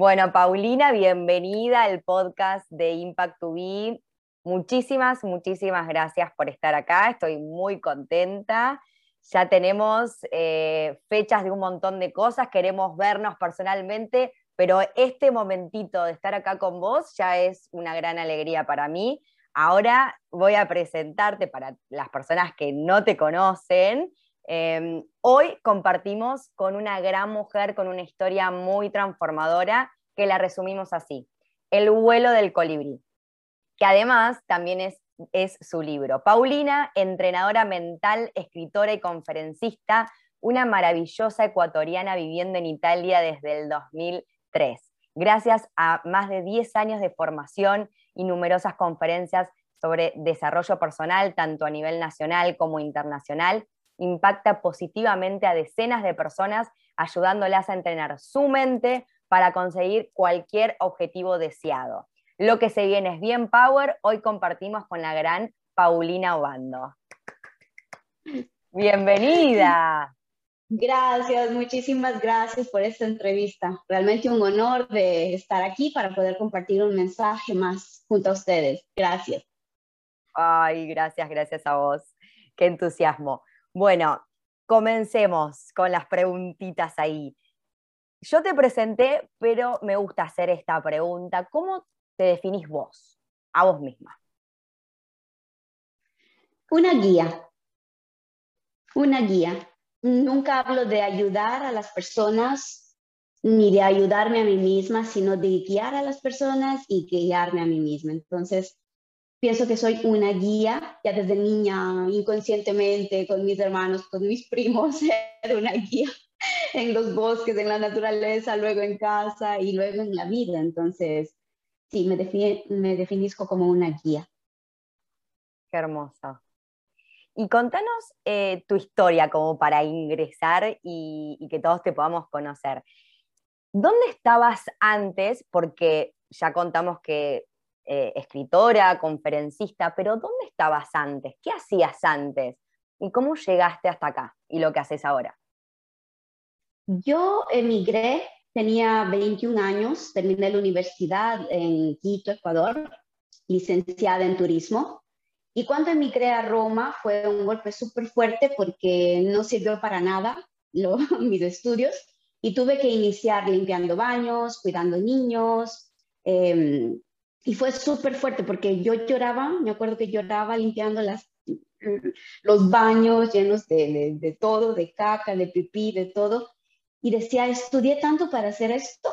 Bueno, Paulina, bienvenida al podcast de Impact to Be. Muchísimas, muchísimas gracias por estar acá. Estoy muy contenta. Ya tenemos eh, fechas de un montón de cosas, queremos vernos personalmente, pero este momentito de estar acá con vos ya es una gran alegría para mí. Ahora voy a presentarte para las personas que no te conocen. Em, hoy compartimos con una gran mujer con una historia muy transformadora que la resumimos así, El vuelo del colibrí, que además también es, es su libro. Paulina, entrenadora mental, escritora y conferencista, una maravillosa ecuatoriana viviendo en Italia desde el 2003. Gracias a más de 10 años de formación y numerosas conferencias sobre desarrollo personal, tanto a nivel nacional como internacional, impacta positivamente a decenas de personas, ayudándolas a entrenar su mente para conseguir cualquier objetivo deseado. Lo que se viene es bien power. Hoy compartimos con la gran Paulina Obando. Bienvenida. Gracias, muchísimas gracias por esta entrevista. Realmente un honor de estar aquí para poder compartir un mensaje más junto a ustedes. Gracias. Ay, gracias, gracias a vos. Qué entusiasmo. Bueno, comencemos con las preguntitas ahí. Yo te presenté, pero me gusta hacer esta pregunta. ¿Cómo te definís vos, a vos misma? Una guía. Una guía. Nunca hablo de ayudar a las personas ni de ayudarme a mí misma, sino de guiar a las personas y guiarme a mí misma. Entonces, pienso que soy una guía, ya desde niña, inconscientemente, con mis hermanos, con mis primos, era una guía en los bosques, en la naturaleza, luego en casa y luego en la vida. Entonces, sí, me, me definizco como una guía. Qué hermosa. Y contanos eh, tu historia como para ingresar y, que todos te podamos conocer. ¿Dónde estabas antes? Porque ya contamos que eh, escritora, conferencista, pero ¿dónde estabas antes? ¿Qué hacías antes? ¿Y cómo llegaste hasta acá y lo que haces ahora? Yo emigré, tenía 21 años, terminé la universidad en Quito, Ecuador, licenciada en turismo. Y cuando emigré a Roma fue un golpe súper fuerte porque no sirvió para nada mis estudios y tuve que iniciar limpiando baños, cuidando niños. Em, y fue súper fuerte porque yo lloraba, me acuerdo que lloraba limpiando las, los baños llenos de, de, todo, de caca, de pipí, de todo. Y decía, estudié tanto para hacer esto,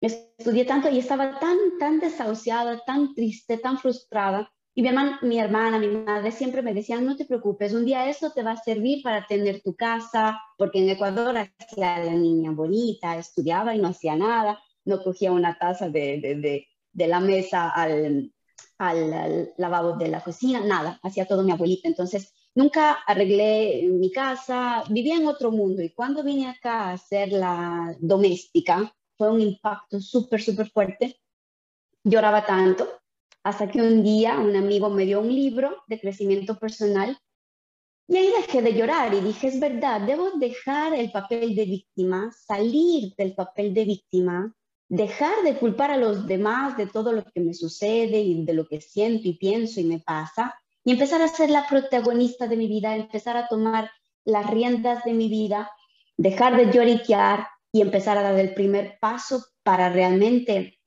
estudié tanto y estaba tan, tan desahuciada, tan triste, tan frustrada. Y mi hermana, mi hermana, mi madre siempre me decían, no te preocupes, un día esto te va a servir para tener tu casa, porque en Ecuador hacía la niña bonita, estudiaba y no hacía nada, no cogía una taza de, de de la mesa al, al, lavabo de la cocina, nada, hacía todo mi abuelita. Entonces, nunca arreglé mi casa, vivía en otro mundo y cuando vine acá a ser la doméstica, fue un impacto súper, súper fuerte. Lloraba tanto hasta que un día un amigo me dio un libro de crecimiento personal y ahí dejé de llorar y dije, es verdad, debo dejar el papel de víctima, salir del papel de víctima dejar de culpar a los demás de todo lo que me sucede y de lo que siento y pienso y me pasa, y empezar a ser la protagonista de mi vida, empezar a tomar las riendas de mi vida, dejar de lloriquear y empezar a dar el primer paso para realmente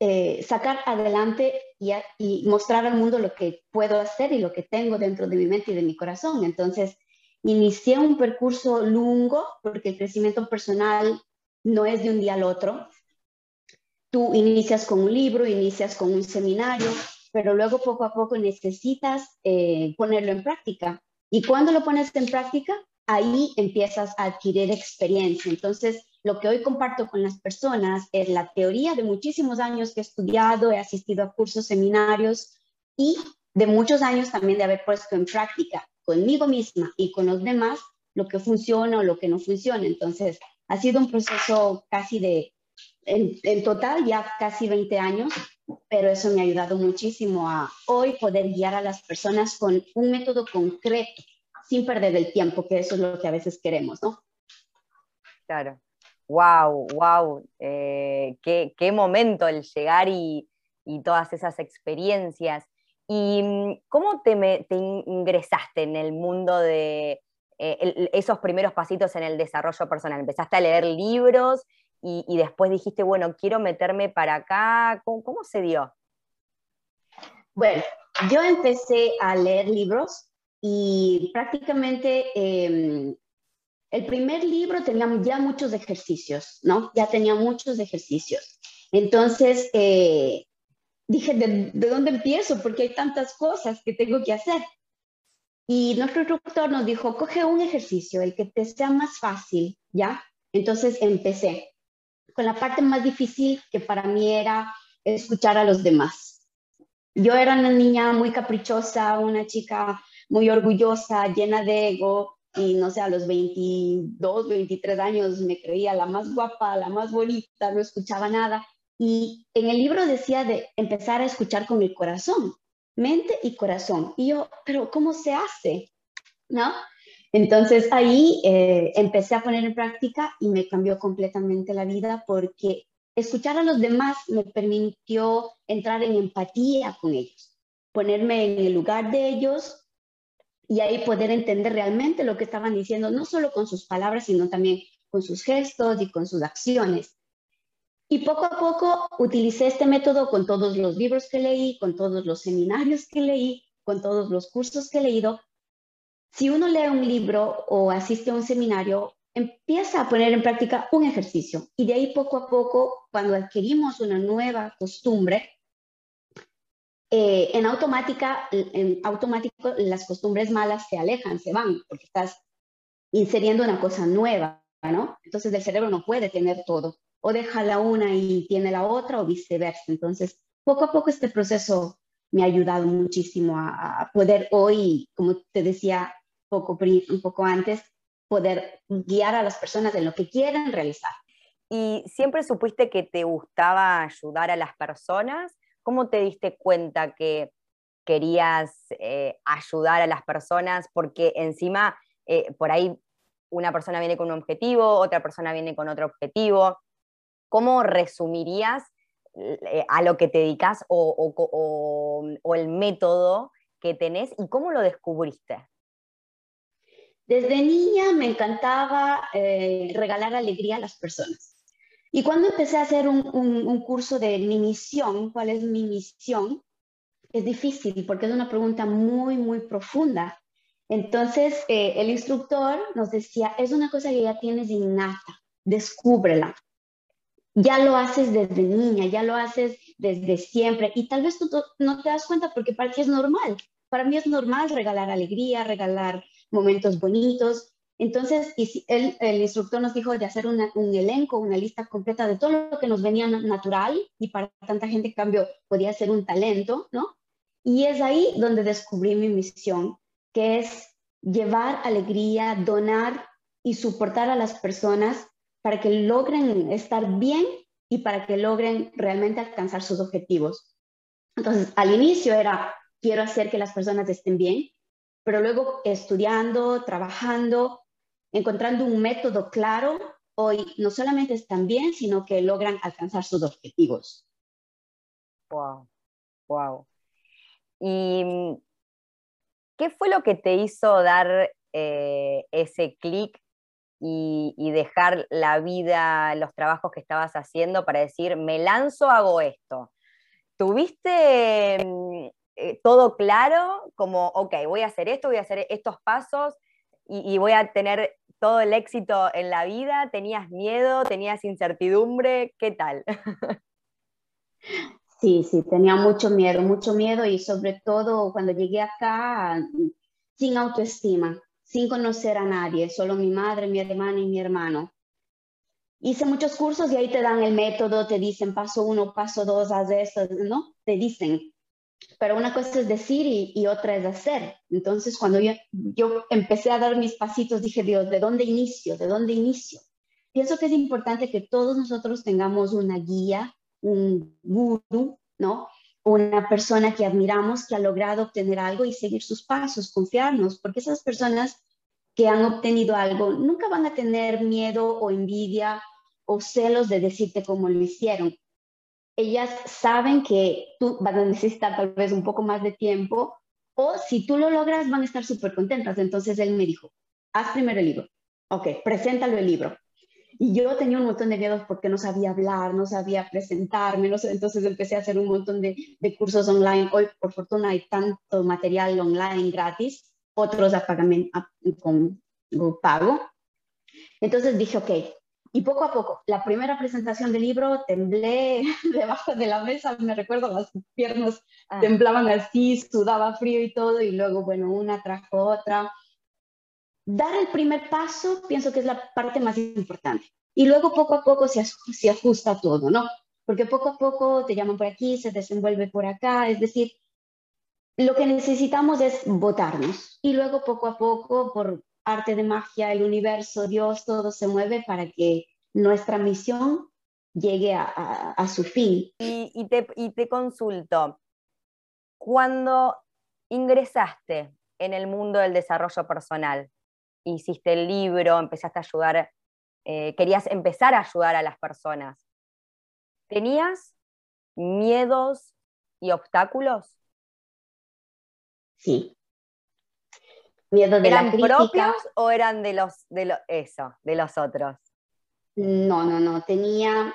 eh, sacar adelante y, mostrar al mundo lo que puedo hacer y lo que tengo dentro de mi mente y de mi corazón. Entonces, inicié un percurso lungo porque el crecimiento personal no es de un día al otro, tú inicias con un libro, inicias con un seminario, pero luego poco a poco necesitas eh, ponerlo en práctica. Y cuando lo pones en práctica, ahí empiezas a adquirir experiencia. Entonces, lo que hoy comparto con las personas es la teoría de muchísimos años que he estudiado, he asistido a cursos, seminarios, y de muchos años también de haber puesto en práctica conmigo misma y con los demás lo que funciona o lo que no funciona. Entonces, ha sido un proceso casi de, en, en, total ya casi 20 años, pero eso me ha ayudado muchísimo a hoy poder guiar a las personas con un método concreto, sin perder el tiempo, que eso es lo que a veces queremos, ¿no? Claro. Wow, wow. Eh, qué, qué, momento el llegar y, y todas esas experiencias. ¿Y mm, cómo te, me, te ingresaste en el mundo de eh, el, esos primeros pasitos en el desarrollo personal? ¿Empezaste a leer libros y, y después dijiste, bueno, quiero meterme para acá? ¿Cómo, cómo se dio? Bueno, yo empecé a leer libros y prácticamente eh, el primer libro tenía ya muchos ejercicios, ¿no? Ya tenía muchos ejercicios. Entonces, eh, dije, ¿de, ¿de, dónde empiezo? Porque hay tantas cosas que tengo que hacer. Y nuestro instructor nos dijo, coge un ejercicio, el que te sea más fácil, ¿ya? Entonces empecé con la parte más difícil que para mí era escuchar a los demás. Yo era una niña muy caprichosa, una chica muy orgullosa, llena de ego, y no sé, a los 22, 23 años me creía la más guapa, la más bonita, no escuchaba nada. Y en el libro decía de empezar a escuchar con el corazón, mente y corazón. Y yo, pero ¿cómo se hace? ¿No? Entonces ahí eh, empecé a poner en práctica y me cambió completamente la vida porque escuchar a los demás me permitió entrar en empatía con ellos, ponerme en el lugar de ellos y ahí poder entender realmente lo que estaban diciendo, no solo con sus palabras, sino también con sus gestos y con sus acciones. Y poco a poco utilicé este método con todos los libros que leí, con todos los seminarios que leí, con todos los cursos que he leído. Si uno lee un libro o asiste a un seminario, empieza a poner en práctica un ejercicio y de ahí poco a poco, cuando adquirimos una nueva costumbre, eh, en automática, en automático las costumbres malas se alejan, se van, porque estás inseriendo una cosa nueva, ¿no? Entonces el cerebro no puede tener todo, o deja la una y tiene la otra, o viceversa. Entonces, poco a poco este proceso me ha ayudado muchísimo a, a poder hoy, como te decía poco, un poco antes, poder guiar a las personas en lo que quieren realizar. ¿Y siempre supiste que te gustaba ayudar a las personas? ¿Cómo te diste cuenta que querías eh, ayudar a las personas? Porque encima, eh, por ahí una persona viene con un objetivo, otra persona viene con otro objetivo. ¿Cómo resumirías eh, a lo que te dedicas o, o, el método que tenés y cómo lo descubriste? Desde niña me encantaba regalar alegría a las personas. Y cuando empecé a hacer un, un, curso de mi misión, ¿cuál es mi misión? Es difícil porque es una pregunta muy, muy profunda. Entonces, eh, el instructor nos decía, es una cosa que ya tienes innata, descúbrela. Ya lo haces desde niña, ya lo haces desde siempre y tal vez tú no te das cuenta porque para ti es normal. Para mí es normal regalar alegría, regalar momentos bonitos, entonces, el, el instructor nos dijo de hacer un elenco, una lista completa de todo lo que nos venía natural y para tanta gente, en cambio, podía ser un talento, ¿no? Y es ahí donde descubrí mi misión, que es llevar alegría, donar y soportar a las personas para que logren estar bien y para que logren realmente alcanzar sus objetivos. Entonces, al inicio era, quiero hacer que las personas estén bien, pero luego estudiando, trabajando, encontrando un método claro, hoy no solamente están bien, sino que logran alcanzar sus objetivos. Wow, wow. ¿Y qué fue lo que te hizo dar eh, ese clic y, dejar la vida, los trabajos que estabas haciendo para decir, me lanzo, hago esto? ¿Tuviste mm, eh, todo claro? Como, ok, voy a hacer esto, voy a hacer estos pasos y, y voy a tener todo el éxito en la vida? ¿Tenías miedo? ¿Tenías incertidumbre? ¿Qué tal? Sí, sí, tenía mucho miedo, mucho miedo y sobre todo cuando llegué acá sin autoestima, sin conocer a nadie, solo mi madre, mi hermana y mi hermano. Hice muchos cursos y ahí te dan el método, te dicen paso uno, paso dos, haz esto, ¿no? Te dicen. Pero una cosa es decir y, otra es hacer. Entonces, cuando yo, empecé a dar mis pasitos, dije, Dios, ¿de dónde inicio? ¿De dónde inicio? Pienso que es importante que todos nosotros tengamos una guía, un guru, ¿no? Una persona que admiramos, que ha logrado obtener algo y seguir sus pasos, confiarnos, porque esas personas que han obtenido algo nunca van a tener miedo o envidia o celos de decirte cómo lo hicieron ellas saben que tú vas a necesitar tal vez un poco más de tiempo o si tú lo logras van a estar súper contentas. Entonces él me dijo, haz primero el libro. Ok, preséntalo el libro. Y yo tenía un montón de miedos porque no sabía hablar, no sabía presentarme, entonces empecé a hacer un montón de, cursos online. Hoy, por fortuna, hay tanto material online gratis, otros a pagamento, con pago. Entonces dije, ok, y poco a poco, la primera presentación del libro, temblé debajo de la mesa, me recuerdo las piernas ah. temblaban así, sudaba frío y todo, y luego, bueno, una trajo otra. Dar el primer paso, pienso que es la parte más importante. Y luego poco a poco se, se ajusta todo, ¿no? Porque poco a poco te llaman por aquí, se desenvuelve por acá, es decir, lo que necesitamos es votarnos. Y luego poco a poco, por arte de magia, el universo, Dios, todo se mueve para que nuestra misión llegue a, su fin. Y, te, y te consulto, cuando ingresaste en el mundo del desarrollo personal, hiciste el libro, empezaste a ayudar, eh, querías empezar a ayudar a las personas, ¿tenías miedos y obstáculos? Sí, De ¿Eran propios o eran de los, de eso, de los otros? No, no, no. Tenía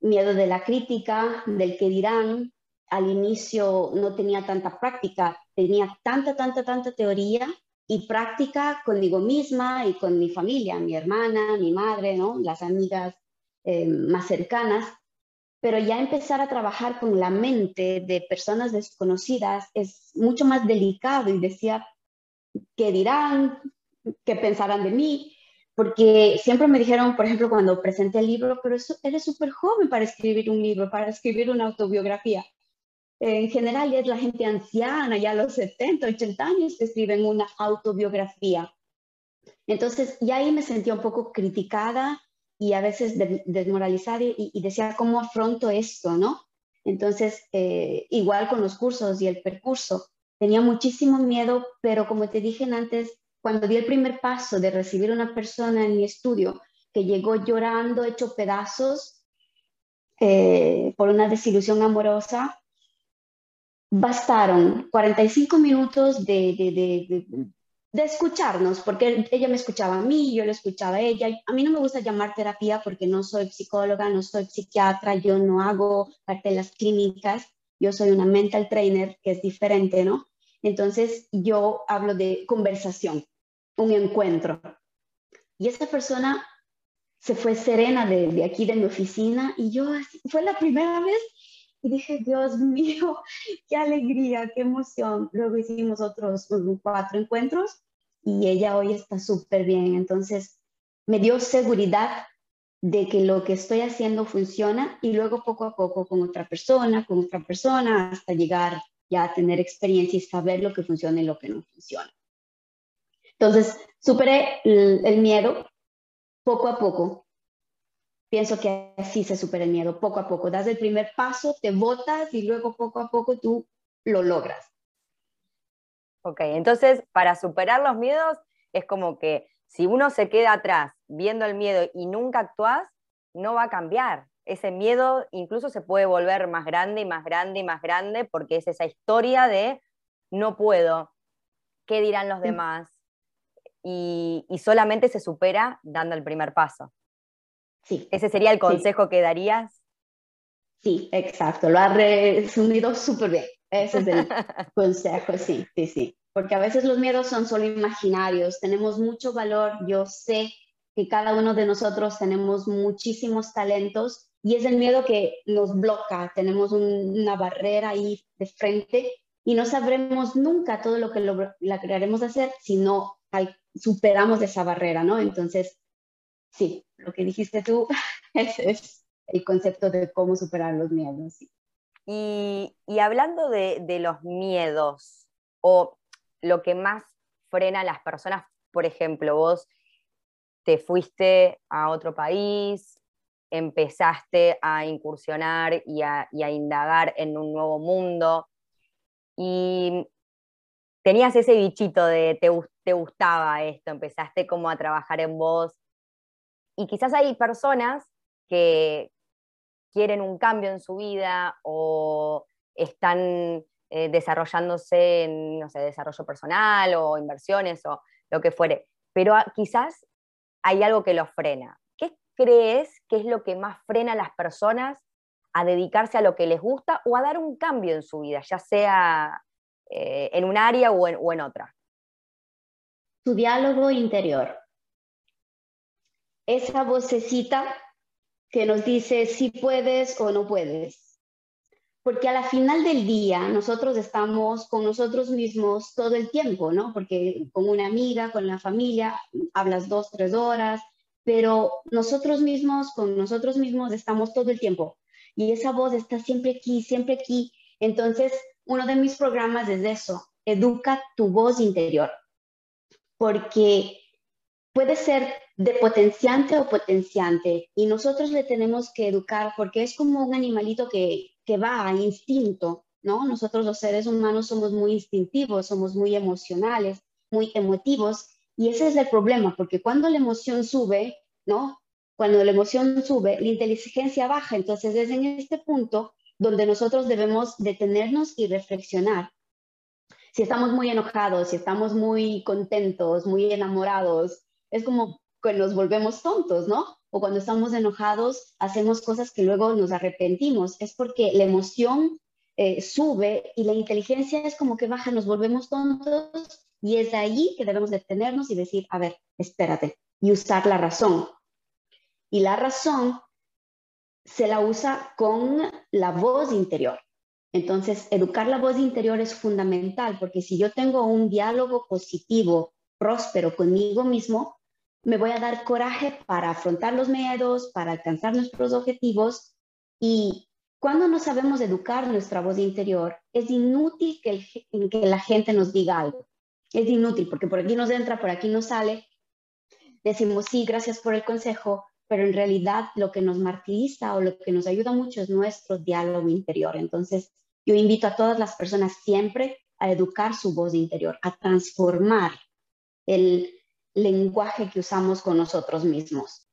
miedo de la crítica, del que dirán. Al inicio no tenía tanta práctica, tenía tanta, tanta, tanta teoría y práctica conmigo misma y con mi familia, mi hermana, mi madre, ¿no? las amigas eh, más cercanas. Pero ya empezar a trabajar con la mente de personas desconocidas es mucho más delicado y decía, qué dirán, qué pensarán de mí, porque siempre me dijeron, por ejemplo, cuando presenté el libro, pero eres súper joven para escribir un libro, para escribir una autobiografía. En general es la gente anciana, ya a los 70, 80 años, que escriben una autobiografía. Entonces, ya ahí me sentía un poco criticada y a veces desmoralizada y, decía, ¿cómo afronto esto, no? Entonces, eh, igual con los cursos y el percurso, Tenía muchísimo miedo, pero como te dije antes, cuando di el primer paso de recibir una persona en mi estudio que llegó llorando, hecho pedazos eh, por una desilusión amorosa, bastaron 45 minutos de, de, de, escucharnos, porque ella me escuchaba a mí, yo le escuchaba a ella. A mí no me gusta llamar terapia porque no soy psicóloga, no soy psiquiatra, yo no hago parte de las clínicas, yo soy una mental trainer, que es diferente, ¿no? Entonces yo hablo de conversación, un encuentro. Y esa persona se fue serena de, aquí de mi oficina y yo fue la primera vez y dije, Dios mío, qué alegría, qué emoción. Luego hicimos otros cuatro encuentros y ella hoy está súper bien. Entonces me dio seguridad de que lo que estoy haciendo funciona y luego poco a poco con otra persona, con otra persona, hasta llegar ya tener experiencia y saber lo que funciona y lo que no funciona. Entonces, superé el, miedo poco a poco. Pienso que así se supera el miedo, poco a poco. Das el primer paso, te botas y luego poco a poco tú lo logras. Ok, entonces para superar los miedos es como que si uno se queda atrás viendo el miedo y nunca actúas, no va a cambiar ese miedo incluso se puede volver más grande y más grande y más grande porque es esa historia de no puedo, ¿qué dirán los mm. demás? Y, solamente se supera dando el primer paso. Sí. ¿Ese sería el consejo que darías? Sí, exacto, lo ha resumido súper bien. Ese es el consejo, sí, sí, sí. Porque a veces los miedos son solo imaginarios, tenemos mucho valor, yo sé que cada uno de nosotros tenemos muchísimos talentos y es el miedo que nos bloca, tenemos una barrera ahí de frente y no sabremos nunca todo lo que lograremos hacer si no superamos esa barrera, ¿no? Entonces, sí, lo que dijiste tú, ese es el concepto de cómo superar los miedos. Y, hablando de, los miedos o lo que más frena a las personas, por ejemplo, vos te fuiste a otro país, empezaste a incursionar y a, indagar en un nuevo mundo. Y tenías ese bichito de te, te gustaba esto, empezaste como a trabajar en vos. Y quizás hay personas que quieren un cambio en su vida o están eh, desarrollándose en, no sé, desarrollo personal o inversiones o lo que fuere, pero quizás hay algo que los frena. ¿Qué crees que es lo que más frena a las personas a dedicarse a lo que les gusta o a dar un cambio en su vida, ya sea eh, en un área o en otra? Tu diálogo interior esa vocecita que nos dice si puedes o no puedes. Porque a la final del día nosotros estamos con nosotros mismos todo el tiempo, ¿no? Porque con una amiga, con la familia, hablas dos, tres horas, pero nosotros mismos, con nosotros mismos estamos todo el tiempo. Y esa voz está siempre aquí, siempre aquí. Entonces, uno de mis programas es eso, educa tu voz interior. Porque puede ser de potenciante o potenciante y nosotros le tenemos que educar porque es como un animalito que, que va a instinto, ¿no? Nosotros los seres humanos somos muy instintivos, somos muy emocionales, muy emotivos y ese es el problema porque cuando la emoción sube, ¿no? Cuando la emoción sube, la inteligencia baja, entonces es en este punto donde nosotros debemos detenernos y reflexionar. Si estamos muy enojados, si estamos muy contentos, muy enamorados, es como que nos volvemos tontos, ¿no? O cuando estamos enojados, hacemos cosas que luego nos arrepentimos. Es porque la emoción eh, sube y la inteligencia es como que baja, nos volvemos tontos y es ahí que debemos detenernos y decir, a ver, espérate, y usar la razón. Y la razón se la usa con la voz interior. Entonces, educar la voz interior es fundamental porque si yo tengo un diálogo positivo, próspero conmigo mismo, me voy a dar coraje para afrontar los miedos, para alcanzar nuestros objetivos. Y cuando no sabemos educar nuestra voz interior, es inútil que, que la gente nos diga algo. Es inútil porque por aquí nos entra, por aquí nos sale. Decimos, sí, gracias por el consejo, pero en realidad lo que nos martiriza o lo que nos ayuda mucho es nuestro diálogo interior. Entonces, yo invito a todas las personas siempre a educar su voz interior, a transformar el, lenguaje que usamos con nosotros mismos.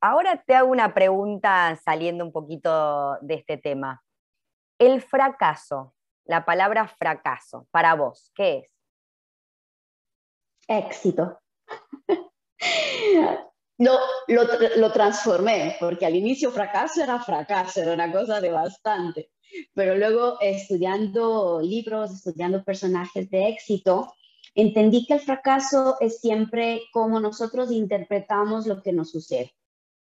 Ahora te hago una pregunta saliendo un poquito de este tema. El fracaso, la palabra fracaso, para vos, ¿qué es? Éxito. No, lo, lo, transformé, porque al inicio fracaso era fracaso, era una cosa devastante. Pero luego estudiando libros, estudiando personajes de éxito, entendí que el fracaso es siempre como nosotros interpretamos lo que nos sucede.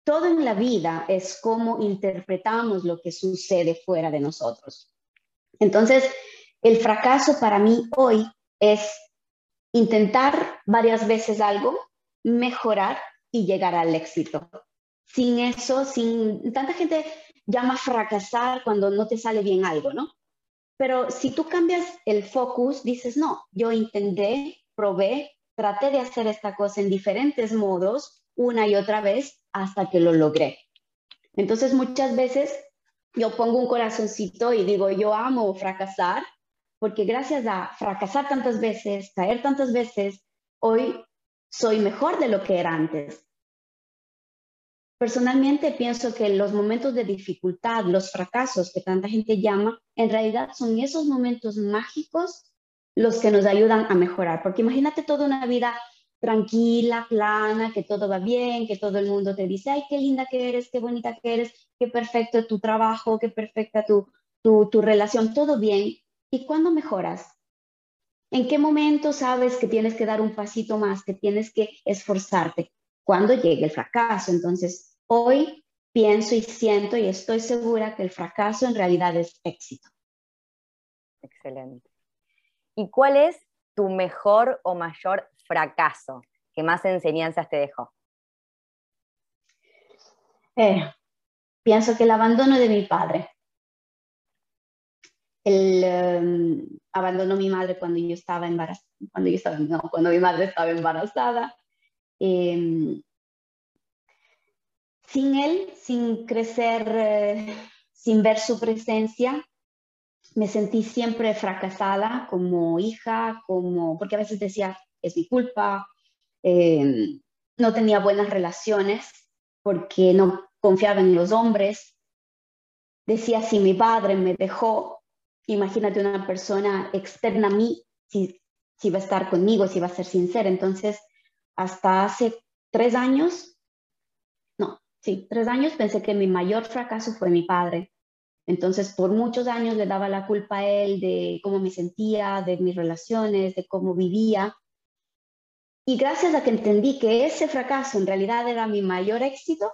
Todo en la vida es cómo interpretamos lo que sucede fuera de nosotros. Entonces, el fracaso para mí hoy es intentar varias veces algo, mejorar y llegar al éxito. Sin eso, sin tanta gente llama fracasar cuando no te sale bien algo, ¿no? Pero si tú cambias el focus, dices, no, yo intenté, probé, traté de hacer esta cosa en diferentes modos una y otra vez hasta que lo logré. Entonces muchas veces yo pongo un corazoncito y digo, yo amo fracasar, porque gracias a fracasar tantas veces, caer tantas veces, hoy soy mejor de lo que era antes. Personalmente pienso que los momentos de dificultad, los fracasos que tanta gente llama, en realidad son esos momentos mágicos los que nos ayudan a mejorar. Porque imagínate toda una vida tranquila, plana, que todo va bien, que todo el mundo te dice, ay, qué linda que eres, qué bonita que eres, qué perfecto tu trabajo, qué perfecta tu, tu, tu relación, todo bien. ¿Y cuándo mejoras? ¿En qué momento sabes que tienes que dar un pasito más, que tienes que esforzarte? cuando llegue el fracaso. Entonces, hoy pienso y siento y estoy segura que el fracaso en realidad es éxito. Excelente. ¿Y cuál es tu mejor o mayor fracaso? ¿Qué más enseñanzas te dejó? Eh, pienso que el abandono de mi padre. Él em, abandonó mi madre cuando yo estaba embarazada, cuando yo estaba, no, cuando mi madre estaba embarazada. Em, sin él, sin crecer, eh, sin ver su presencia, me sentí siempre fracasada como hija, como, porque a veces decía, es mi culpa, em, no tenía buenas relaciones porque no confiaba en los hombres. Decía, si mi padre me dejó, imagínate una persona externa a mí, si, si va a estar conmigo, si va a ser sincera. Entonces, hasta hace tres años, no, sí, tres años pensé que mi mayor fracaso fue mi padre. Entonces, por muchos años le daba la culpa a él de cómo me sentía, de mis relaciones, de cómo vivía. Y gracias a que entendí que ese fracaso en realidad era mi mayor éxito,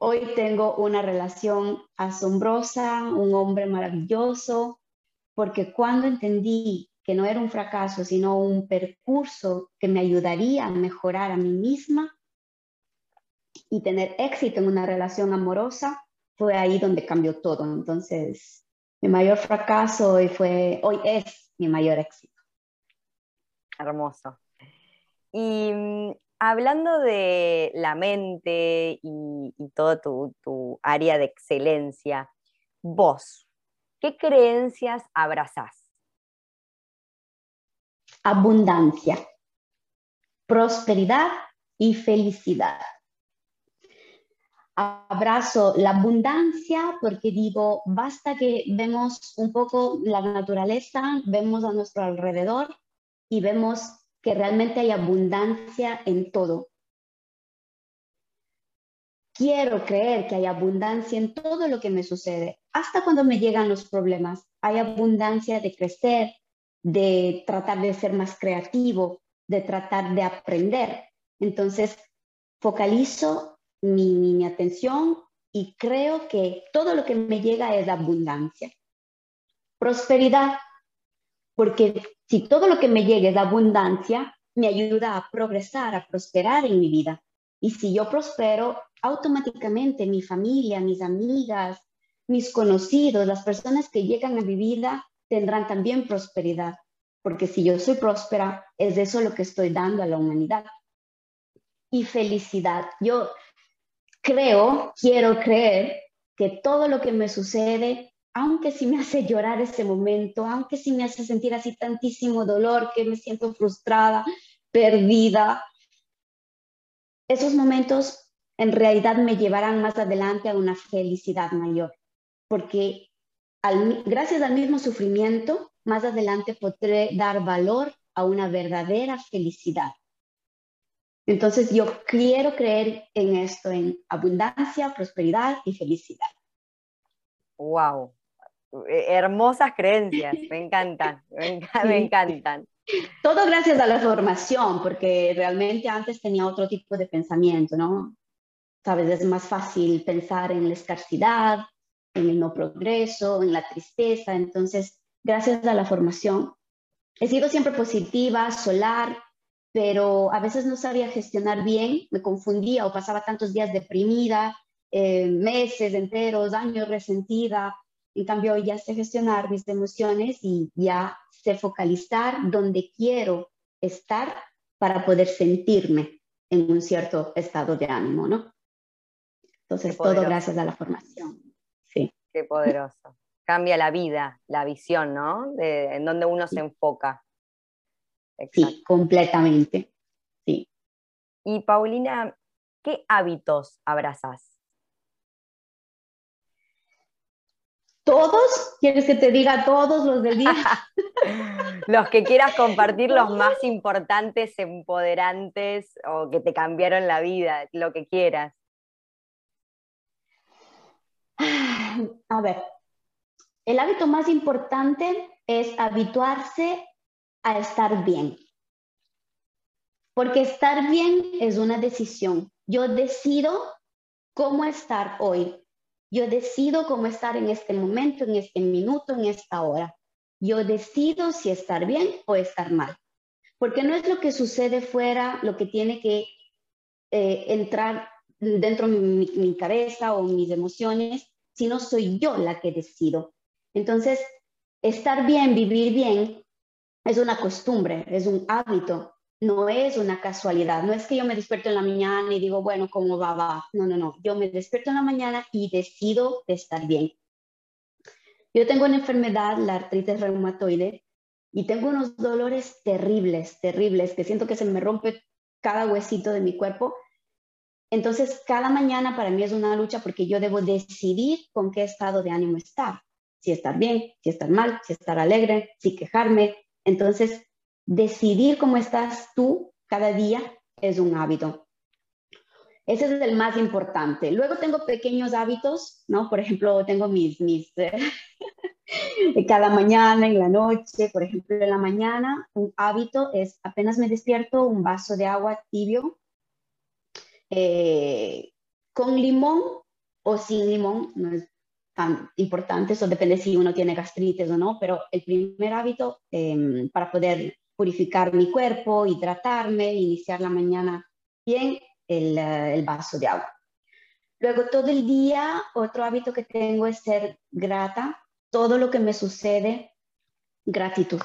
hoy tengo una relación asombrosa, un hombre maravilloso, porque cuando entendí que no era un fracaso, sino un percurso que me ayudaría a mejorar a mí misma y tener éxito en una relación amorosa, fue ahí donde cambió todo. Entonces, mi mayor fracaso hoy, fue, hoy es mi mayor éxito. Hermoso. Y mm, hablando de la mente y, todo tu, área de excelencia, vos, ¿qué creencias abrazás? Abundancia, prosperidad y felicidad. Abrazo la abundancia porque digo, basta que vemos un poco la naturaleza, vemos a nuestro alrededor y vemos que realmente hay abundancia en todo. Quiero creer que hay abundancia en todo lo que me sucede, hasta cuando me llegan los problemas. Hay abundancia de crecer, de tratar de ser más creativo, de tratar de aprender. Entonces, focalizo mi, mi, atención y creo que todo lo que me llega es abundancia. Prosperidad, porque si todo lo que me llegue es abundancia, me ayuda a progresar, a prosperar en mi vida. Y si yo prospero, automáticamente mi familia, mis amigas, mis conocidos, las personas que llegan a mi vida tendrán también prosperidad. Porque si yo soy próspera, es eso lo que estoy dando a la humanidad. Y felicidad. Yo creo, quiero creer que todo lo que me sucede aunque sí me hace llorar ese momento, aunque sí me hace sentir así tantísimo dolor, que me siento frustrada, perdida, esos momentos en realidad me llevarán más adelante a una felicidad mayor, porque gracias al mismo sufrimiento, más adelante podré dar valor a una verdadera felicidad. Entonces yo quiero creer en esto, en abundancia, prosperidad y felicidad. Wow, eh, hermosas creencias, me encantan, me, encantan. Todo gracias a la formación, porque realmente antes tenía otro tipo de pensamiento, ¿no? Sabes, es más fácil pensar en la escasidad, en el no progreso, en la tristeza. Entonces, gracias a la formación, he sido siempre positiva, solar, pero a veces no sabía gestionar bien, me confundía o pasaba tantos días deprimida, eh, meses enteros, años resentida, en cambio, ya sé gestionar mis emociones y ya sé focalizar donde quiero estar para poder sentirme en un cierto estado de ánimo, ¿no? Entonces, todo gracias a la formación. Sí. Qué poderoso. Cambia la vida, la visión, ¿no? De, en donde uno se enfoca. Sí, completamente. Sí. Y Paulina, ¿qué hábitos abrazas? ¿Todos? ¿Quieres que te diga todos los del día? los que quieras compartir, los más importantes, empoderantes o que te cambiaron la vida, lo que quieras. A ver, el hábito más importante es habituarse a estar bien. Porque estar bien es una decisión. Yo decido cómo estar hoy. Yo decido cómo estar en este momento, en este minuto, en esta hora. Yo decido si estar bien o estar mal. Porque no es lo que sucede fuera lo que tiene que eh, entrar dentro de mi, mi cabeza o mis emociones, sino soy yo la que decido. Entonces, estar bien, vivir bien, es una costumbre, es un hábito, no es una casualidad. No es que yo me despierto en la mañana y digo, bueno, ¿cómo va? va? No, no, no. Yo me despierto en la mañana y decido estar bien. Yo tengo una enfermedad, la artritis reumatoide, y tengo unos dolores terribles, terribles, que siento que se me rompe cada huesito de mi cuerpo. Entonces, cada mañana para mí es una lucha porque yo debo decidir con qué estado de ánimo estar. Si estar bien, si estar mal, si estar alegre, si quejarme. Entonces, decidir cómo estás tú cada día es un hábito. Ese es el más importante. Luego tengo pequeños hábitos, ¿no? Por ejemplo, tengo mis, mis cada mañana, en la noche, por ejemplo, en la mañana, un hábito es apenas me despierto, un vaso de agua tibio eh, con limón o sin limón, no es tan importante, eso depende si uno tiene gastritis o no, pero el primer hábito em, para poder purificar mi cuerpo, hidratarme, iniciar la mañana bien, el, eh, el vaso de agua. Luego todo el día, otro hábito que tengo es ser grata. Todo lo que me sucede, gratitud,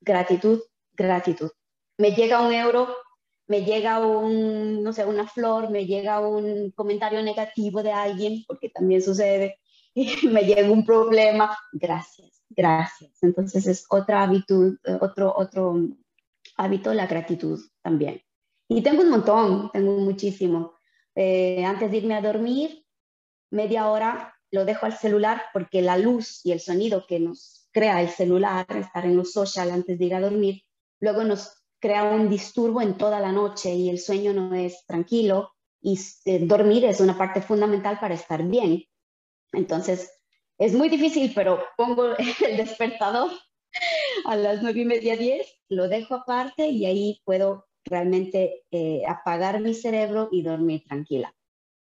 gratitud, gratitud. Me llega un euro, me llega un, no sé, una flor, me llega un comentario negativo de alguien, porque también sucede, me llega un problema, gracias gracias. Entonces es otra hábito, otro, otro hábito, la gratitud también. Y tengo un montón, tengo muchísimo. Eh, antes de irme a dormir, media hora lo dejo al celular porque la luz y el sonido que nos crea el celular, estar en los social antes de ir a dormir, luego nos crea un disturbo en toda la noche y el sueño no es tranquilo y eh, dormir es una parte fundamental para estar bien. Entonces, es muy difícil, pero pongo el despertador a las nueve y media, diez, lo dejo aparte y ahí puedo realmente eh, apagar mi cerebro y dormir tranquila.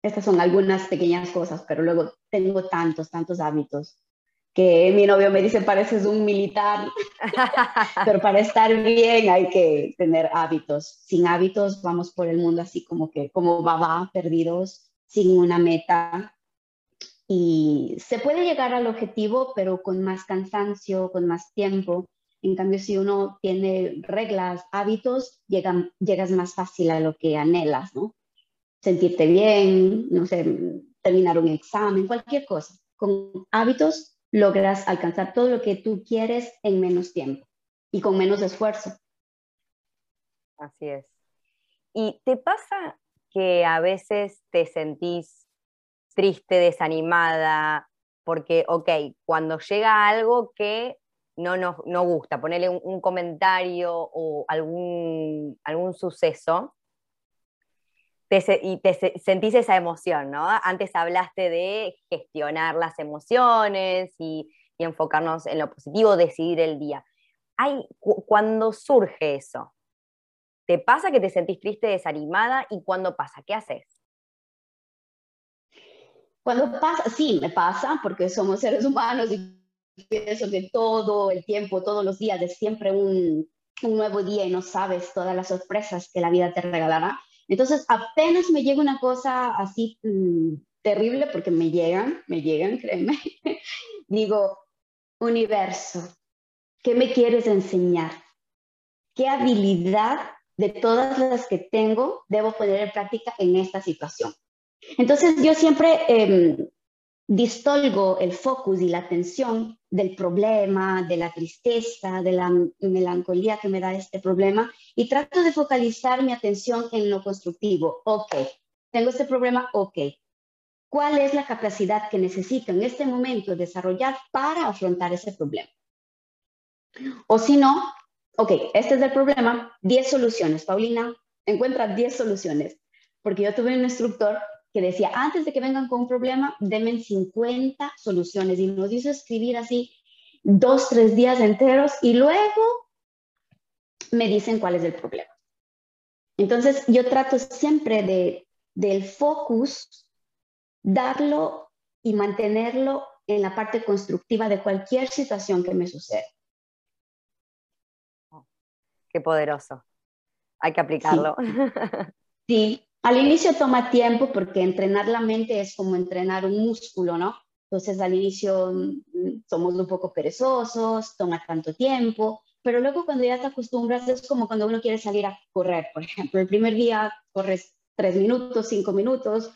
Estas son algunas pequeñas cosas, pero luego tengo tantos, tantos hábitos que mi novio me dice, pareces un militar, pero para estar bien hay que tener hábitos. Sin hábitos vamos por el mundo así como que, como va, perdidos, sin una meta, y se puede llegar al objetivo, pero con más cansancio, con más tiempo. En cambio, si uno tiene reglas, hábitos, llegas más fácil a lo que anhelas, ¿no? Sentirte bien, no sé, terminar un examen, cualquier cosa. Con hábitos logras alcanzar todo lo que tú quieres en menos tiempo y con menos esfuerzo. Así es. ¿Y te pasa que a veces te sentís triste, desanimada, porque, ok, cuando llega algo que no nos no gusta, ponerle un, comentario o algún, algún suceso, y te sentís esa emoción, ¿no? Antes hablaste de gestionar las emociones y, enfocarnos en lo positivo, decidir el día. Hay, cuando surge eso, ¿te pasa que te sentís triste, desanimada? ¿Y cuando pasa? ¿Qué haces? Cuando pasa, sí, me pasa, porque somos seres humanos y pienso que todo el tiempo, todos los días, es siempre un, un nuevo día y no sabes todas las sorpresas que la vida te regalará. Entonces, apenas me llega una cosa así mm, terrible, porque me llegan, me llegan, créeme, digo, universo, ¿qué me quieres enseñar? ¿Qué habilidad de todas las que tengo debo poner en práctica en esta situación? Entonces yo siempre eh, distolgo el focus y la atención del problema, de la tristeza, de la melancolía que me da este problema y trato de focalizar mi atención en lo constructivo. Ok, tengo este problema, ok. ¿Cuál es la capacidad que necesito en este momento desarrollar para afrontar ese problema? O si no, ok, este es el problema, 10 soluciones. Paulina, encuentra 10 soluciones. Porque yo tuve un instructor que decía, antes de que vengan con un problema, denme 50 soluciones. Y nos hizo escribir así dos, tres días enteros y luego me dicen cuál es el problema. Entonces, yo trato siempre de, del focus, darlo y mantenerlo en la parte constructiva de cualquier situación que me suceda. Qué poderoso. Hay que aplicarlo. sí. Al inicio toma tiempo porque entrenar la mente es como entrenar un músculo, ¿no? Entonces al inicio somos un poco perezosos, toma tanto tiempo, pero luego cuando ya te acostumbras es como cuando uno quiere salir a correr, por ejemplo. El primer día corres tres minutos, cinco minutos,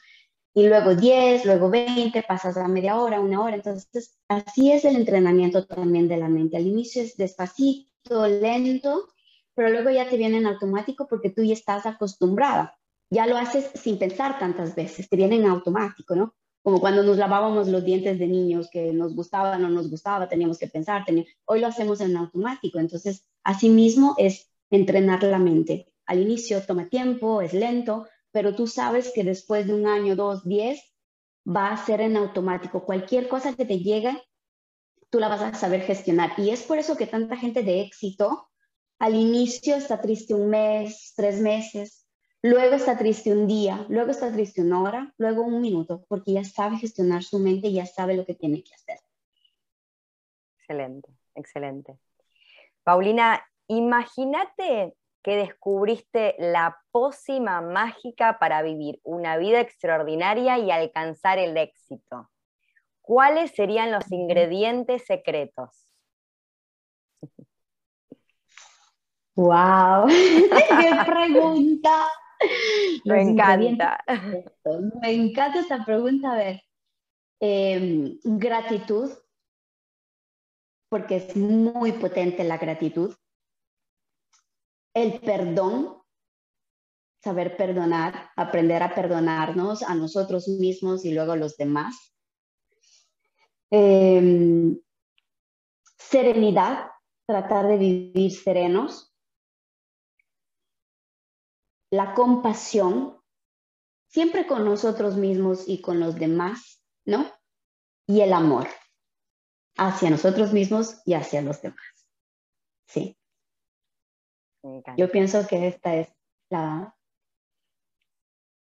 y luego diez, luego veinte, pasas a media hora, una hora. Entonces, así es el entrenamiento también de la mente. Al inicio es despacito, lento, pero luego ya te viene en automático porque tú ya estás acostumbrada. Ya lo haces sin pensar tantas veces, te viene en automático, ¿no? Como cuando nos lavábamos los dientes de niños, que nos gustaba no nos gustaba, teníamos que pensar, hoy lo hacemos en automático. Entonces, así mismo es entrenar la mente. Al inicio toma tiempo, es lento, pero tú sabes que después de un año, dos, diez, va a ser en automático. Cualquier cosa que te llegue, tú la vas a saber gestionar. Y es por eso que tanta gente de éxito al inicio está triste un mes, tres meses, luego está triste un día, luego está triste una hora, luego un minuto, porque ya sabe gestionar su mente y ya sabe lo que tiene que hacer. Excelente, excelente. Paulina, imagínate que descubriste la pócima mágica para vivir una vida extraordinaria y alcanzar el éxito. ¿Cuáles serían los ingredientes secretos? ¡Wow! ¡Qué pregunta! Me encanta. Me encanta esta pregunta. A ver, em, gratitud, porque es muy potente la gratitud. El perdón, saber perdonar, aprender a perdonarnos a nosotros mismos y luego a los demás. Em, serenidad, tratar de vivir serenos la compasión, siempre con nosotros mismos y con los demás, ¿no? Y el amor hacia nosotros mismos y hacia los demás. Sí. Yo pienso que esta es la...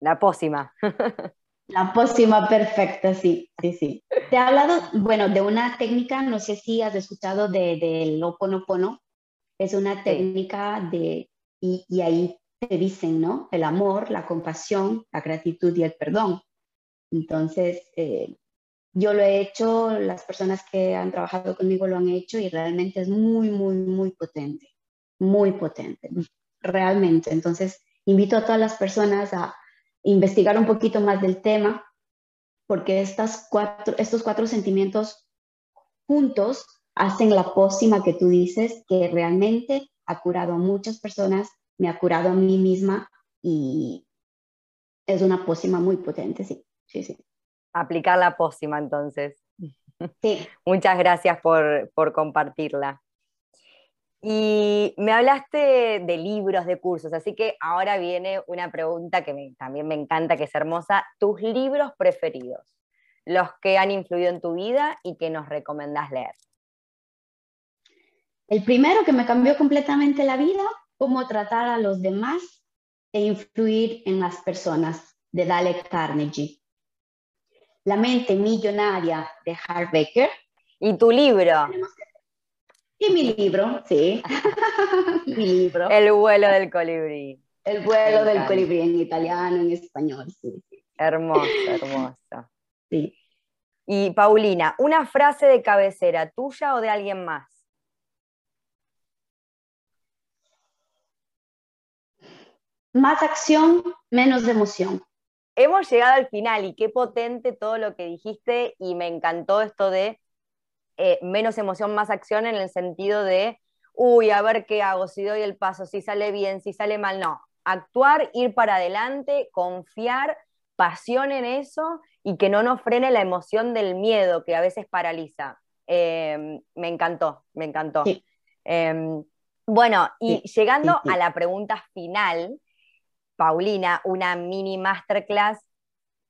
La pócima. La pócima perfecta, sí, sí, sí. Te he hablado, bueno, de una técnica, no sé si has escuchado de, de Oponopono. Es una técnica de, y, y ahí te dicen, ¿no? El amor, la compasión, la gratitud y el perdón. Entonces, eh, yo lo he hecho, las personas que han trabajado conmigo lo han hecho y realmente es muy, muy, muy potente, muy potente, realmente. Entonces, invito a todas las personas a investigar un poquito más del tema, porque estos cuatro sentimientos juntos hacen la pócima que tú dices, que realmente ha curado a muchas personas me ha curado a mí misma y es una pócima muy potente, sí, sí, sí. Aplicar la pócima entonces. Sí. Muchas gracias por, por compartirla. Y me hablaste de libros, de cursos, así que ahora viene una pregunta que también me encanta, que es hermosa. ¿Tus libros preferidos? Los que han influido en tu vida y que nos recomendás leer. El primero que me cambió completamente la vida cómo tratar a los demás e influir en las personas de Dale Carnegie. La mente millonaria de Hart Baker. ¿Y tu libro? Y mi libro, sí. mi libro. El vuelo del colibrí. El vuelo del colibrí en italiano, en español, sí. Hermoso, hermoso. Sí. Y Paulina, una frase de cabecera, tuya o de alguien más. Más acción, menos emoción. Hemos llegado al final y qué potente todo lo que dijiste y me encantó esto de eh, menos emoción, más acción en el sentido de, uy, a ver qué hago, si doy el paso, si sale bien, si sale mal, no. Actuar, ir para adelante, confiar, pasión en eso y que no nos frene la emoción del miedo que a veces paraliza. Em, me encantó, me encantó. Em, bueno, y llegando a la pregunta final, Paulina, una mini masterclass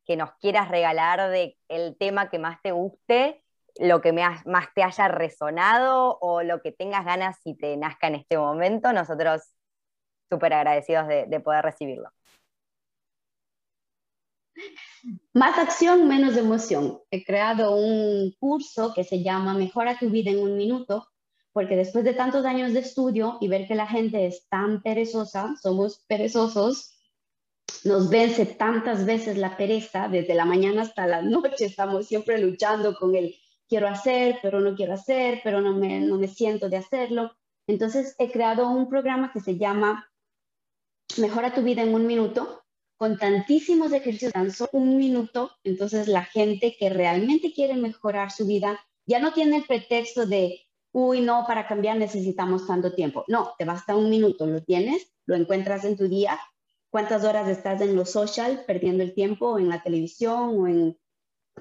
que nos quieras regalar de el tema que más te guste, lo que más te haya resonado o lo que tengas ganas y te nazca en este momento, nosotros súper agradecidos de, de poder recibirlo. Más acción, menos emoción. He creado un curso que se llama Mejora tu vida en un minuto, porque después de tantos años de estudio y ver que la gente es tan perezosa, somos perezosos, nos vence tantas veces la pereza, desde la mañana hasta la noche estamos siempre luchando con el quiero hacer, pero no quiero hacer, pero no me, no me siento de hacerlo. Entonces he creado un programa que se llama Mejora tu vida en un minuto, con tantísimos ejercicios, tan solo un minuto. Entonces la gente que realmente quiere mejorar su vida ya no tiene el pretexto de, uy, no, para cambiar necesitamos tanto tiempo. No, te basta un minuto, lo tienes, lo encuentras en tu día. ¿Cuántas horas estás en lo social perdiendo el tiempo, en la televisión o en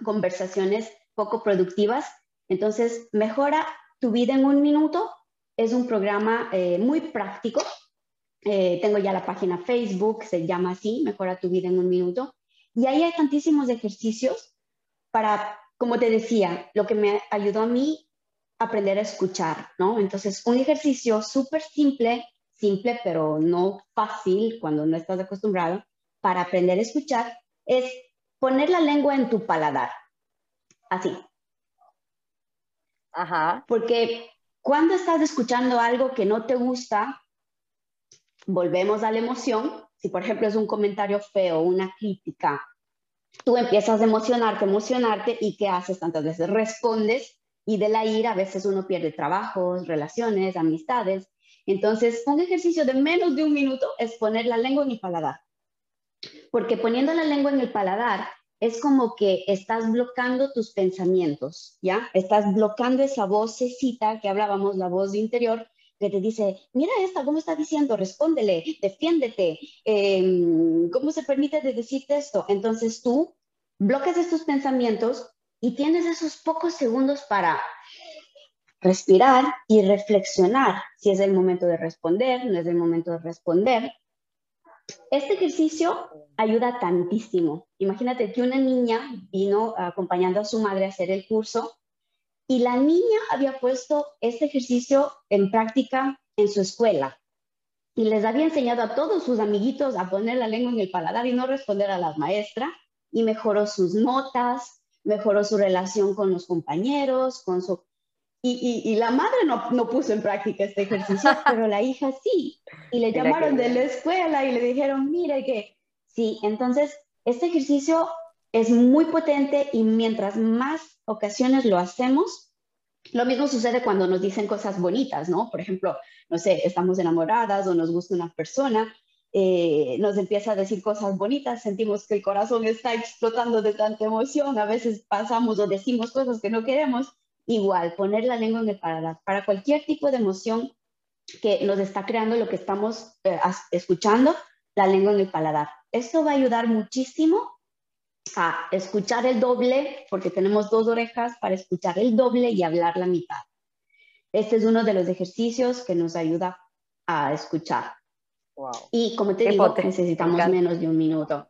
conversaciones poco productivas? Entonces, mejora tu vida en un minuto. Es un programa eh, muy práctico. Eh, tengo ya la página Facebook, se llama así, Mejora tu vida en un minuto. Y ahí hay tantísimos ejercicios para como te decía, lo que me ayudó a mí aprender a escuchar, ¿no? Entonces, un ejercicio súper simple, simple pero no fácil cuando no estás acostumbrado, para aprender a escuchar, es poner la lengua en tu paladar. Así. Ajá. Porque cuando estás escuchando algo que no te gusta, volvemos a la emoción. Si, por ejemplo, es un comentario feo, una crítica, tú empiezas a emocionarte, emocionarte y ¿qué haces tantas veces? Respondes y de la ira a veces uno pierde trabajos, relaciones, amistades. Entonces, un ejercicio de menos de un minuto es poner la lengua en el paladar. Porque poniendo la lengua en el paladar es como que estás bloqueando tus pensamientos, ¿ya? Estás bloqueando esa vocecita que hablábamos, la voz interior, que te dice, mira esta, ¿cómo está diciendo? Respóndele, defiéndete, em, ¿cómo se permite de decirte esto? Entonces tú bloqueas estos pensamientos y tienes esos pocos segundos para respirar y reflexionar si es el momento de responder, no es el momento de responder. Este ejercicio ayuda tantísimo. Imagínate que una niña vino acompañando a su madre a hacer el curso y la niña había puesto este ejercicio en práctica en su escuela y les había enseñado a todos sus amiguitos a poner la lengua en el paladar y no responder a la maestra y mejoró sus notas, mejoró su relación con los compañeros, con su... Y, la madre no, no, puso en práctica este ejercicio, pero la hija sí. Y le llamaron de la escuela y le dijeron, mire que sí. Entonces, este ejercicio es muy potente y mientras más ocasiones lo hacemos, lo mismo sucede cuando nos dicen cosas bonitas, ¿no? Por ejemplo, no sé, estamos enamoradas o nos gusta una persona, eh, nos empieza a decir cosas bonitas, sentimos que el corazón está explotando de tanta emoción, a veces pasamos o decimos cosas que no queremos, igual, poner la lengua en el paladar, para cualquier tipo de emoción que nos está creando lo que estamos eh, escuchando, la lengua en el paladar. Esto va a ayudar muchísimo a escuchar el doble, porque tenemos dos orejas para escuchar el doble y hablar la mitad. Este es uno de los ejercicios que nos ayuda a escuchar. Y como te digo, necesitamos menos de un minuto.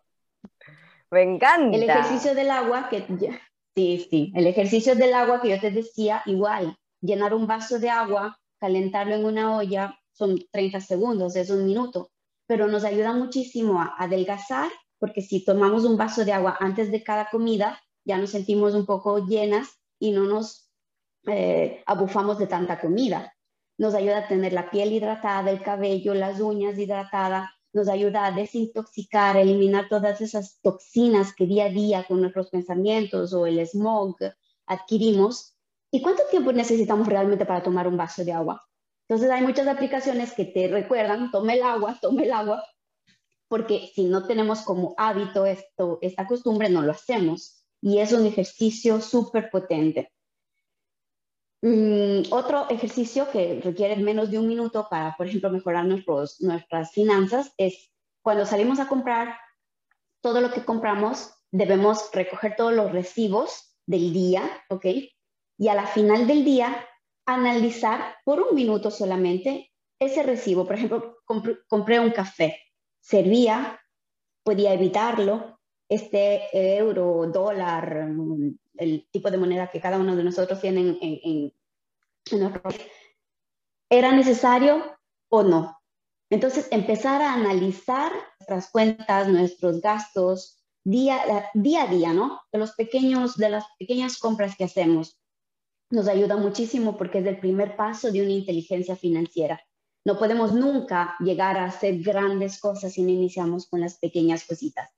Me encanta. El ejercicio del agua, que sí, sí, el ejercicio del agua que yo te decía, igual, llenar un vaso de agua, calentarlo en una olla, son 30 segundos, es un minuto, pero nos ayuda muchísimo a adelgazar porque si tomamos un vaso de agua antes de cada comida, ya nos sentimos un poco llenas y no nos eh, abufamos de tanta comida. Nos ayuda a tener la piel hidratada, el cabello, las uñas hidratadas, nos ayuda a desintoxicar, a eliminar todas esas toxinas que día a día con nuestros pensamientos o el smog adquirimos. ¿Y cuánto tiempo necesitamos realmente para tomar un vaso de agua? Entonces hay muchas aplicaciones que te recuerdan, tome el agua, tome el agua, porque si no tenemos como hábito esto, esta costumbre, no lo hacemos. Y es un ejercicio súper potente. Mm, otro ejercicio que requiere menos de un minuto para, por ejemplo, mejorar nuestros, nuestras finanzas es cuando salimos a comprar, todo lo que compramos, debemos recoger todos los recibos del día, ¿ok? Y a la final del día, analizar por un minuto solamente ese recibo. Por ejemplo, compré un café servía, podía evitarlo, este euro, dólar, el tipo de moneda que cada uno de nosotros tiene en, nuestro país, ¿era necesario o no? Entonces, empezar a analizar nuestras cuentas, nuestros gastos día, día a día, ¿no? De, los pequeños, de las pequeñas compras que hacemos. Nos ayuda muchísimo porque es el primer paso de una inteligencia financiera. No podemos nunca llegar a hacer grandes cosas si no iniciamos con las pequeñas cositas.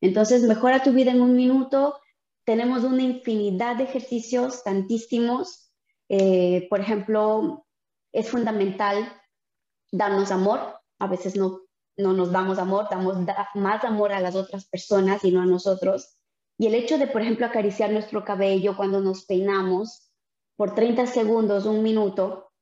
Entonces, mejora tu vida en un minuto. Tenemos una infinidad de ejercicios, tantísimos. Eh, por ejemplo, es fundamental darnos amor. A veces no, no nos damos amor, damos más amor a las otras personas y no a nosotros. Y el hecho de, por ejemplo, acariciar nuestro cabello cuando nos peinamos por 30 segundos, un minuto,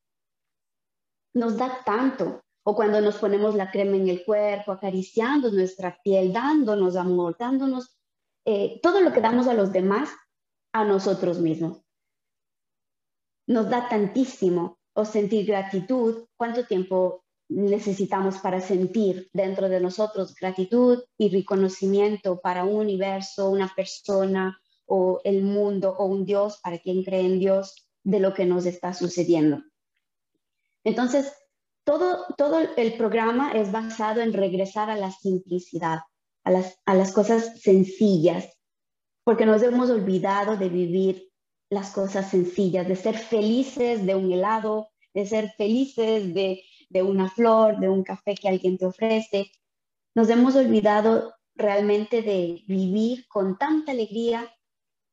nos da tanto. O cuando nos ponemos la crema en el cuerpo, acariciando nuestra piel, dándonos amor, dándonos eh, todo lo que damos a los demás, a nosotros mismos. Nos da tantísimo. O sentir gratitud, ¿cuánto tiempo necesitamos para sentir dentro de nosotros gratitud y reconocimiento para un universo, una persona o el mundo o un Dios, para quien cree en Dios, de lo que nos está sucediendo? Entonces, todo, todo el programa es basado en regresar a la simplicidad, a las, a las cosas sencillas, porque nos hemos olvidado de vivir las cosas sencillas, de ser felices de un helado, de ser felices de, de una flor, de un café que alguien te ofrece. Nos hemos olvidado realmente de vivir con tanta alegría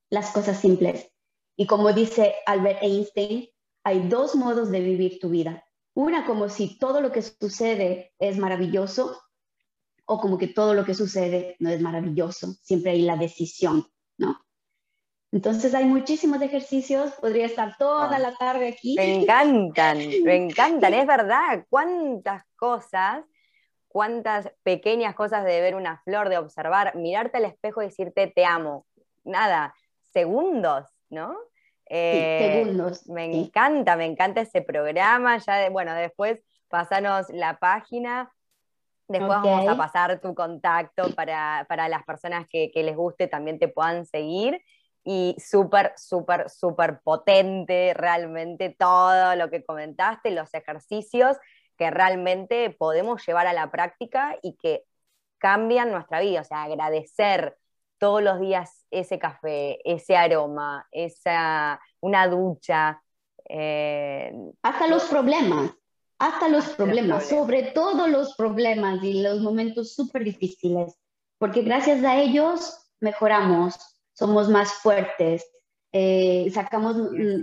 las cosas simples. Y como dice Albert Einstein, hay dos modos de vivir tu vida. Una como si todo lo que sucede es maravilloso o como que todo lo que sucede no es maravilloso. Siempre hay la decisión, ¿no? Entonces hay muchísimos ejercicios, podría estar toda ah. la tarde aquí. Me encantan, me encantan, es verdad, cuántas cosas, cuántas pequeñas cosas de ver una flor, de observar, mirarte al espejo y decirte te amo. Nada, segundos, ¿no? Eh, segundos. Me encanta, me encanta ese programa. Ya bueno, después pasanos la página. Después vamos a pasar tu contacto para, las personas que, les guste, también te puedan seguir. Y súper, súper, súper potente realmente todo lo que comentaste, los ejercicios que realmente podemos llevar a la práctica y que cambian nuestra vida. O sea, agradecer todos los días ese café, ese aroma, esa, una ducha. Eh, hasta los problemas, hasta los problemas, sobre todo los problemas y los momentos súper difíciles, porque gracias a ellos mejoramos, somos más fuertes, eh, sacamos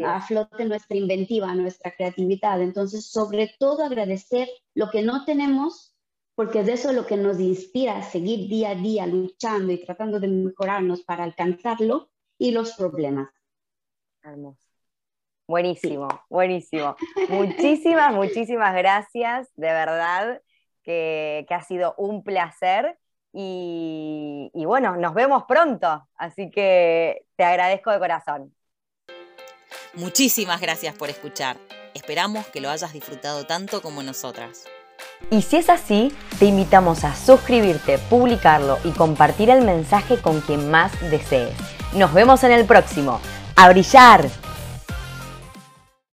a flote nuestra inventiva, nuestra creatividad. Entonces, sobre todo agradecer lo que no tenemos porque es eso lo que nos inspira a seguir día a día luchando y tratando de mejorarnos para alcanzarlo y los problemas. Hermoso. Buenísimo, buenísimo. Muchísimas, muchísimas gracias, de verdad, que, ha sido un placer. Y, y bueno, nos vemos pronto, así que te agradezco de corazón. Muchísimas gracias por escuchar. Esperamos que lo hayas disfrutado tanto como nosotras. Y si es así, te invitamos a suscribirte, publicarlo y compartir el mensaje con quien más desees. Nos vemos en el próximo. ¡A brillar!